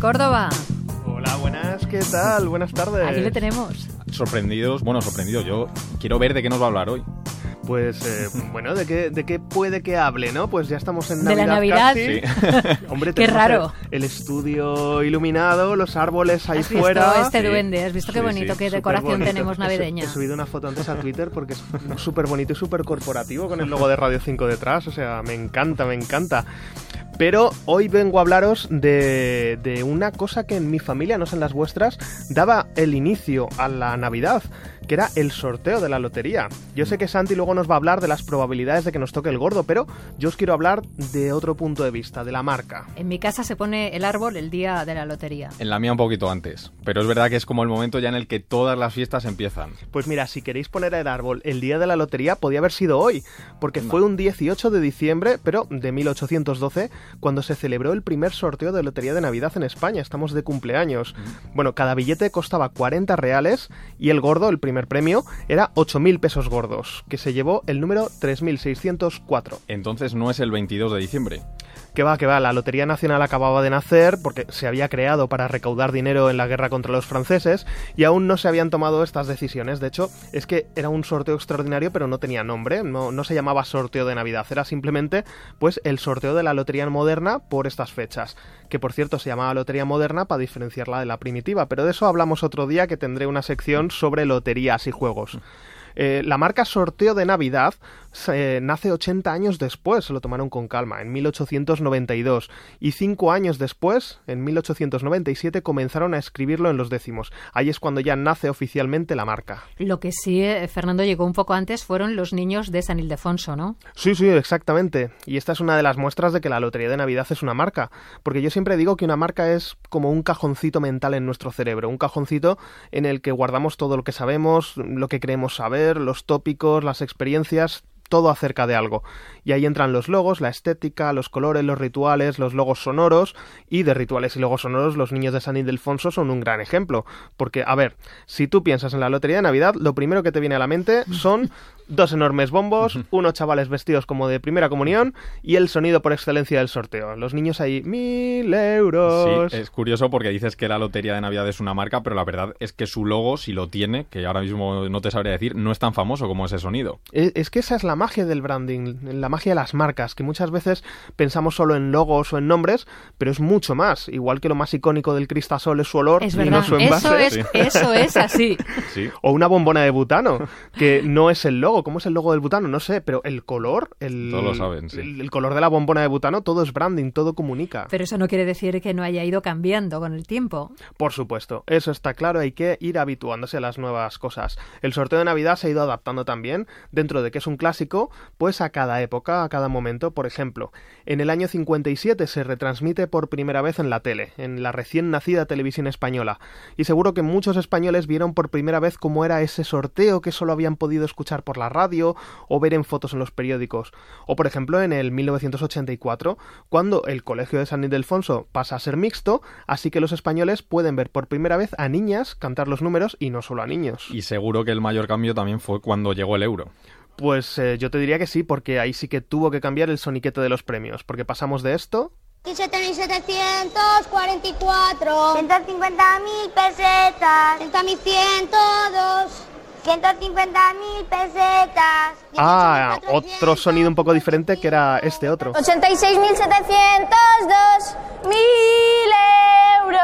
De Córdoba. Hola, buenas, ¿qué tal? Buenas tardes. Aquí le tenemos. Sorprendidos, bueno, sorprendidos. Yo quiero ver de qué nos va a hablar hoy. Pues eh, bueno, ¿de qué, ¿de qué puede que hable, no? Pues ya estamos en De Navidad. la Navidad. casi. Hombre, Qué raro. El, estudio iluminado, los árboles ahí ¿Has visto fuera. este Sí. duende? ¿Has visto qué Sí, bonito, sí, qué decoración bonito. tenemos navideña? He, subido una foto antes a Twitter porque es súper bonito y súper corporativo con el logo de Radio 5 detrás. O sea, me encanta, me encanta. Pero hoy vengo a hablaros de, de una cosa que en mi familia, no sé en las vuestras, daba el inicio a la Navidad, que era el sorteo de la lotería. Yo sé que Santi luego nos va a hablar de las probabilidades de que nos toque el gordo, pero yo os quiero hablar de otro punto de vista, de la marca. En mi casa se pone el árbol el día de la lotería. En la mía un poquito antes. Pero es verdad que es como el momento ya en el que todas las fiestas empiezan. Pues mira, si queréis poner el árbol el día de la lotería, podía haber sido hoy, porque fue un 18 de diciembre, pero de 1812, cuando se celebró el primer sorteo de lotería de Navidad en España. Estamos de cumpleaños. Bueno, cada billete costaba 40 reales y el gordo, el primer premio, era 8.000 pesos gordos, que se llevó el número 3.604. Entonces no es el 22 de diciembre. Que va, que va, la Lotería Nacional acababa de nacer porque se había creado para recaudar dinero en la guerra contra los franceses y aún no se habían tomado estas decisiones. De hecho, es que era un sorteo extraordinario pero no tenía nombre, no, no se llamaba sorteo de Navidad, era simplemente pues el sorteo de la Lotería Moderna por estas fechas. Que por cierto se llamaba Lotería Moderna para diferenciarla de la primitiva, pero de eso hablamos otro día que tendré una sección sobre loterías y juegos. Eh, la marca Sorteo de Navidad se- nace 80 años después, se lo tomaron con calma, en 1892. Y cinco años después, en 1897, comenzaron a escribirlo en los décimos. Ahí es cuando ya nace oficialmente la marca. Lo que sí, eh, Fernando llegó un poco antes, fueron los niños de San Ildefonso, ¿no? Sí, sí, exactamente. Y esta es una de las muestras de que la Lotería de Navidad es una marca. Porque yo siempre digo que una marca es como un cajoncito mental en nuestro cerebro. Un cajoncito en el que guardamos todo lo que sabemos, lo que creemos saber, los tópicos, las experiencias, todo acerca de algo. Y ahí entran los logos, la estética, los colores, los rituales, los logos sonoros. Y de rituales y logos sonoros, los niños de San Ildefonso son un gran ejemplo. Porque, a ver, si tú piensas en la Lotería de Navidad, lo primero que te viene a la mente son dos enormes bombos, unos chavales vestidos como de primera comunión y el sonido por excelencia del sorteo. Los niños ahí, mil euros. Sí, es curioso porque dices que la Lotería de Navidad es una marca, pero la verdad es que su logo, si lo tiene, que ahora mismo no te sabría decir, no es tan famoso como ese sonido. Es, es que esa es la magia del branding, la magia de las marcas, que muchas veces pensamos solo en logos o en nombres, pero es mucho más. Igual que lo más icónico del cristasol es su olor Es y verdad, no su envase. eso es, Sí. eso es así. Sí. O una bombona de butano, que no es el logo. ¿Cómo es el logo del butano? No sé, pero el color, el, lo saben, sí. el, el color de la bombona de butano, todo es branding, todo comunica. Pero eso no quiere decir que no haya ido cambiando con el tiempo. Por supuesto, eso está claro, hay que ir habituándose a las nuevas cosas. El sorteo de Navidad se ha ido adaptando también, dentro de que es un clásico, pues a cada época, a cada momento. Por ejemplo, en el año 57 se retransmite por primera vez en la tele, en la recién nacida televisión española. Y seguro que muchos españoles vieron por primera vez cómo era ese sorteo que solo habían podido escuchar por la radio o ver en fotos en los periódicos. O por ejemplo en el 1984, cuando el Colegio de San Ildefonso pasa a ser mixto, así que los españoles pueden ver por primera vez a niñas cantar los números y no solo a niños. Y seguro que el mayor cambio también fue cuando llegó el euro. Pues eh, yo te diría que sí, porque ahí sí que tuvo que cambiar el soniquete de los premios, porque pasamos de esto. 17.744 150.000 pesetas. 100.102 150.000 pesetas. A otro sonido un poco diferente que era este otro. 86.702 mil euros.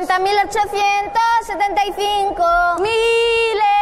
50.875 mil euros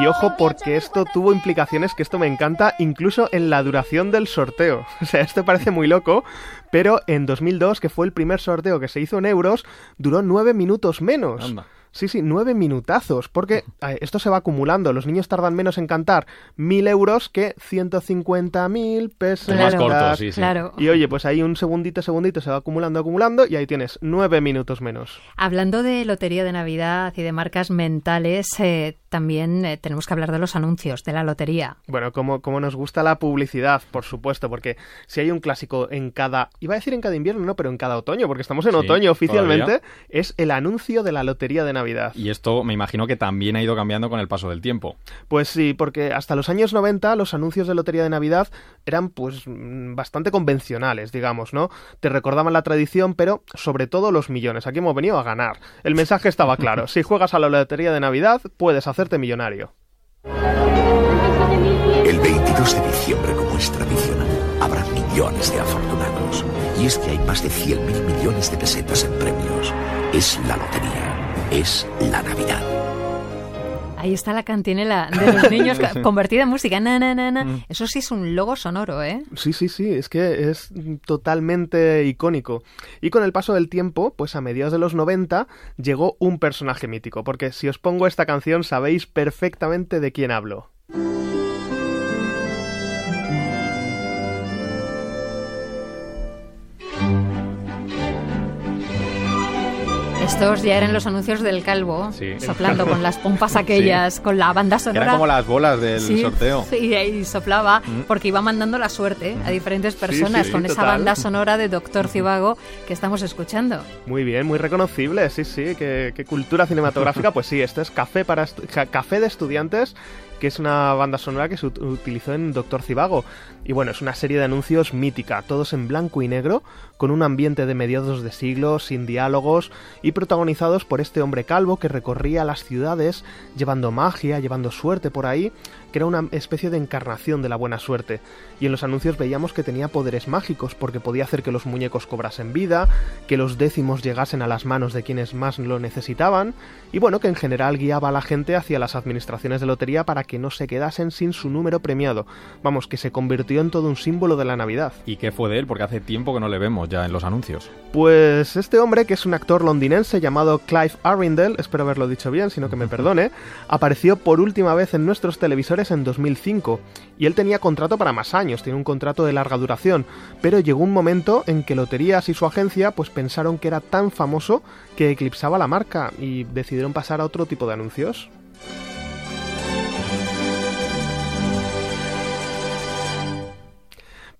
Y ojo porque esto tuvo implicaciones que esto me encanta incluso en la duración del sorteo. O sea, esto parece muy loco, pero en 2002, que fue el primer sorteo que se hizo en euros, duró nueve minutos menos. Anda. Sí, sí, nueve minutazos, porque esto se va acumulando. Los niños tardan menos en cantar mil euros que 150.000 pesos. Es más Claro. corto, sí, sí. Claro. Y oye, pues ahí un segundito, segundito se va acumulando, acumulando, y ahí tienes nueve minutos menos. Hablando de lotería de Navidad y de marcas mentales, eh, también eh, tenemos que hablar de los anuncios de la lotería. Bueno, como, como nos gusta la publicidad, por supuesto, porque si hay un clásico en cada, iba a decir en cada invierno, no, pero en cada otoño, porque estamos en Sí, otoño oficialmente, todavía. es el anuncio de la lotería de Navidad. Y esto me imagino que también ha ido cambiando con el paso del tiempo. Pues sí, porque hasta los años 90 los anuncios de lotería de Navidad eran pues bastante convencionales, digamos, ¿no? Te recordaban la tradición, pero sobre todo los millones. Aquí hemos venido a ganar. El mensaje estaba claro. Si juegas a la lotería de Navidad, puedes millonario. El 22 de diciembre, como es tradicional, habrá millones de afortunados. Y es que hay más de 100.000 millones de pesetas en premios. Es la lotería. Es la Navidad. Ahí está la cantinela de los niños convertida en música. Na, na, na, na. Eso sí es un logo sonoro, ¿eh? Sí, sí, sí, es que es totalmente icónico. Y con el paso del tiempo, pues a mediados de los 90 llegó un personaje mítico, porque si os pongo esta canción sabéis perfectamente de quién hablo. Estos ya eran los anuncios del calvo, Sí. soplando con las pompas aquellas, con la banda sonora. Era como las bolas del Sí, sorteo. Sí, y soplaba Mm. porque iba mandando la suerte a diferentes personas con esa total. banda sonora de Doctor Cibago que estamos escuchando. Muy bien, muy reconocible, sí, sí, qué, qué cultura cinematográfica. Pues sí, este es Café, para Café de Estudiantes, que es una banda sonora que se ut- utilizó en Doctor Cibago. Y bueno, es una serie de anuncios mítica, todos en blanco y negro, con un ambiente de mediados de siglo, sin diálogos, y protagonizados por este hombre calvo que recorría las ciudades llevando magia, llevando suerte por ahí, que era una especie de encarnación de la buena suerte. Y en los anuncios veíamos que tenía poderes mágicos, porque podía hacer que los muñecos cobrasen vida, que los décimos llegasen a las manos de quienes más lo necesitaban, y bueno, que en general guiaba a la gente hacia las administraciones de lotería para que no se quedasen sin su número premiado. Vamos, que se convirtió en todo un símbolo de la Navidad. ¿Y qué fue de él? Porque hace tiempo que no le vemos ya en los anuncios. Pues este hombre, que es un actor londinense llamado Clive Arundel, espero haberlo dicho bien, sino que me perdone, apareció por última vez en nuestros televisores en 2005. Y él tenía contrato para más años, tiene un contrato de larga duración, pero llegó un momento en que Loterías y su agencia pues pensaron que era tan famoso que eclipsaba la marca y decidieron pasar a otro tipo de anuncios.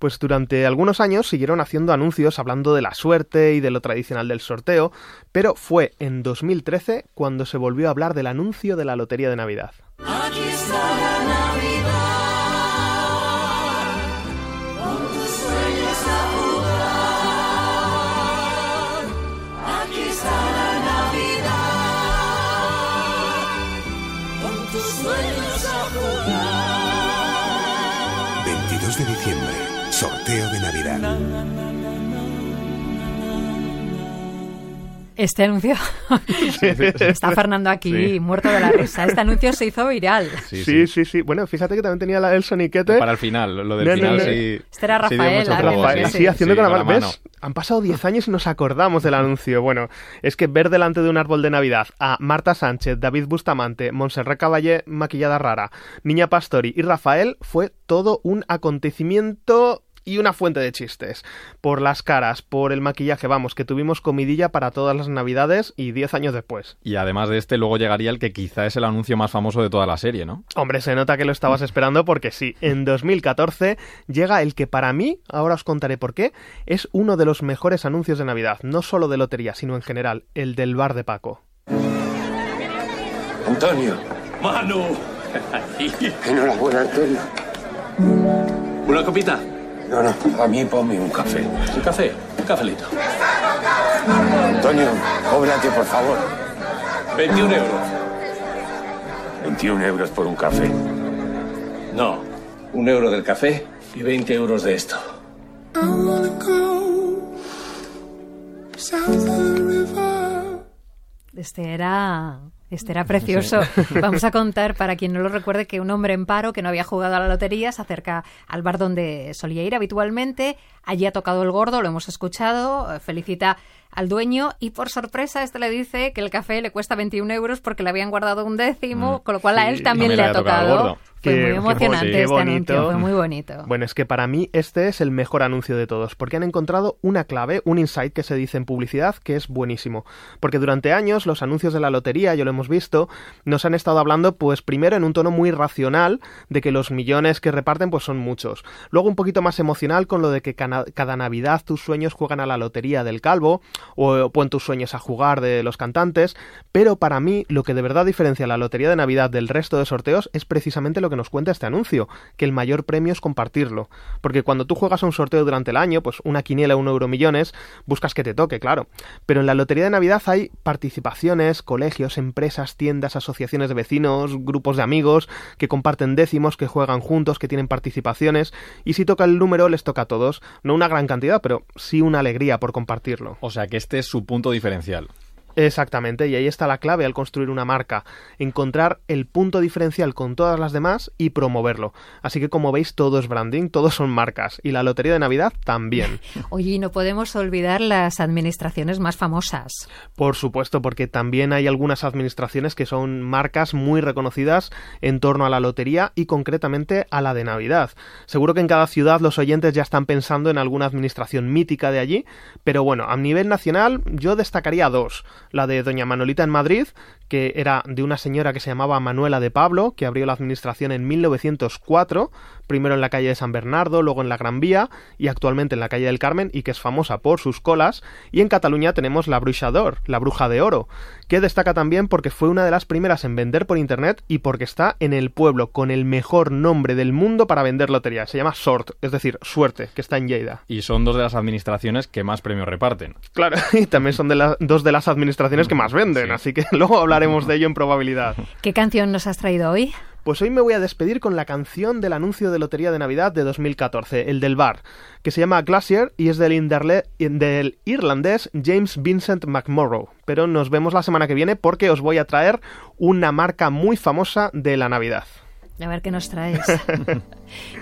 Pues durante algunos años siguieron haciendo anuncios hablando de la suerte y de lo tradicional del sorteo, pero fue en 2013 cuando se volvió a hablar del anuncio de la Lotería de Navidad. Navidad. Este anuncio está Fernando aquí Sí. muerto de la risa. Este anuncio se hizo viral. Sí, Sí, sí, sí. Bueno, fíjate que también tenía la, el soniquete. Para el final, lo del No, final no. sí. Este era Rafael, sí. sí, haciendo Sí, con la mano. ¿Ves? Han pasado 10 años y nos acordamos del anuncio. Bueno, es que ver delante de un árbol de Navidad a Marta Sánchez, David Bustamante, Montserrat Caballé maquillada rara, Niña Pastori y Rafael fue todo un acontecimiento y una fuente de chistes. Por las caras, por el maquillaje, vamos, que tuvimos comidilla para todas las Navidades y 10 años después. Y además de este, luego llegaría el que quizá es el anuncio más famoso de toda la serie, ¿no? Hombre, se nota que lo estabas esperando porque sí, en 2014 llega el que para mí, ahora os contaré por qué, es uno de los mejores anuncios de Navidad, no solo de lotería, sino en general, el del bar de Paco. Antonio. Manu. Enhorabuena, Antonio. ¿Una copita? No, no, a mí ponme un café. ¿Un café? Un cafelito. Antonio, cóbrate, por favor. 21 euros. 21 euros por un café. No. Un euro del café y 20 euros de esto. Este era, este era precioso. Vamos a contar, para quien no lo recuerde, que un hombre en paro que no había jugado a la lotería se acerca al bar donde solía ir habitualmente. Allí ha tocado el gordo, lo hemos escuchado, eh, felicita al dueño y por sorpresa este le dice que el café le cuesta 21 euros porque le habían guardado un décimo, con lo cual a él también le le ha tocado. Fue Qué- muy qué emocionante este Qué anuncio, bonito. fue muy bonito. Bueno, es que para mí este es el mejor anuncio de todos, porque han encontrado una clave, un insight que se dice en publicidad que es buenísimo. Porque durante años los anuncios de la lotería, ya lo hemos visto, nos han estado hablando, pues primero en un tono muy racional, de que los millones que reparten pues son muchos. Luego un poquito más emocional con lo de que cada Navidad tus sueños juegan a la lotería del calvo, o, pon tus sueños a jugar de los cantantes, pero para mí lo que de verdad diferencia la lotería de Navidad del resto de sorteos es precisamente lo que nos cuenta este anuncio, que el mayor premio es compartirlo. Porque cuando tú juegas a un sorteo durante el año, pues una quiniela, un euro millones, buscas que te toque, claro. Pero en la lotería de Navidad hay participaciones, colegios, empresas, tiendas, asociaciones de vecinos, grupos de amigos, que comparten décimos, que juegan juntos, que tienen participaciones, y si toca el número les toca a todos. No una gran cantidad, pero sí una alegría por compartirlo. O sea que este es su punto diferencial. Exactamente, y ahí está la clave al construir una marca, encontrar el punto diferencial con todas las demás y promoverlo. Así que como veis todo es branding, todos son marcas, y la Lotería de Navidad también. Oye, y no podemos olvidar las administraciones más famosas. Por supuesto, porque también hay algunas administraciones que son marcas muy reconocidas en torno a la lotería y concretamente a la de Navidad. Seguro que en cada ciudad los oyentes ya están pensando en alguna administración mítica de allí, pero bueno, a nivel nacional yo destacaría dos. La de Doña Manolita en Madrid, que era de una señora que se llamaba Manuela de Pablo, que abrió la administración en 1904, primero en la calle de San Bernardo, luego en la Gran Vía y actualmente en la calle del Carmen y que es famosa por sus colas. Y en Cataluña tenemos la Bruixa d'Or, la Bruja de Oro, que destaca también porque fue una de las primeras en vender por internet y porque está en el pueblo con el mejor nombre del mundo para vender lotería. Se llama Sort, es decir, suerte, que está en Lleida. Y son dos de las administraciones que más premios reparten. Claro, y también son de la- dos de las administraciones que más venden, Sí. así que luego hablaremos de ello en probabilidad. ¿Qué canción nos has traído hoy? Pues hoy me voy a despedir con la canción del anuncio de Lotería de Navidad de 2014, el del bar, que se llama Glacier y es del, inderle- del irlandés James Vincent McMorrow. Pero nos vemos la semana que viene porque os voy a traer una marca muy famosa de la Navidad. A ver qué nos traes.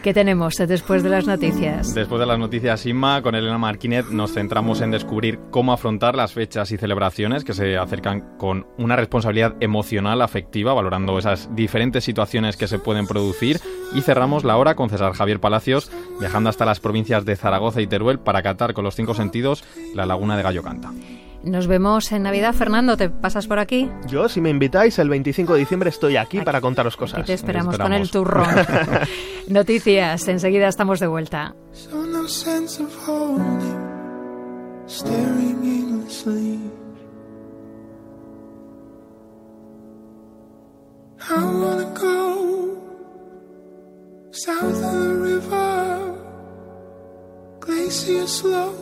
¿Qué tenemos después de las noticias? Después de las noticias Inma, con Elena Marquinet nos centramos en descubrir cómo afrontar las fechas y celebraciones que se acercan con una responsabilidad emocional, afectiva, valorando esas diferentes situaciones que se pueden producir. Y cerramos la hora con César Javier Palacios, viajando hasta las provincias de Zaragoza y Teruel para catar con los cinco sentidos la laguna de Gallo Canta. Nos vemos en Navidad. Fernando, ¿te pasas por aquí? Yo, si me invitáis, el 25 de diciembre estoy aquí para contaros Aquí cosas. te esperamos, con esperamos. el turrón. Noticias, enseguida estamos de vuelta. So no sense of holding, staring aimlessly. I wanna go south of the river, glacier slow,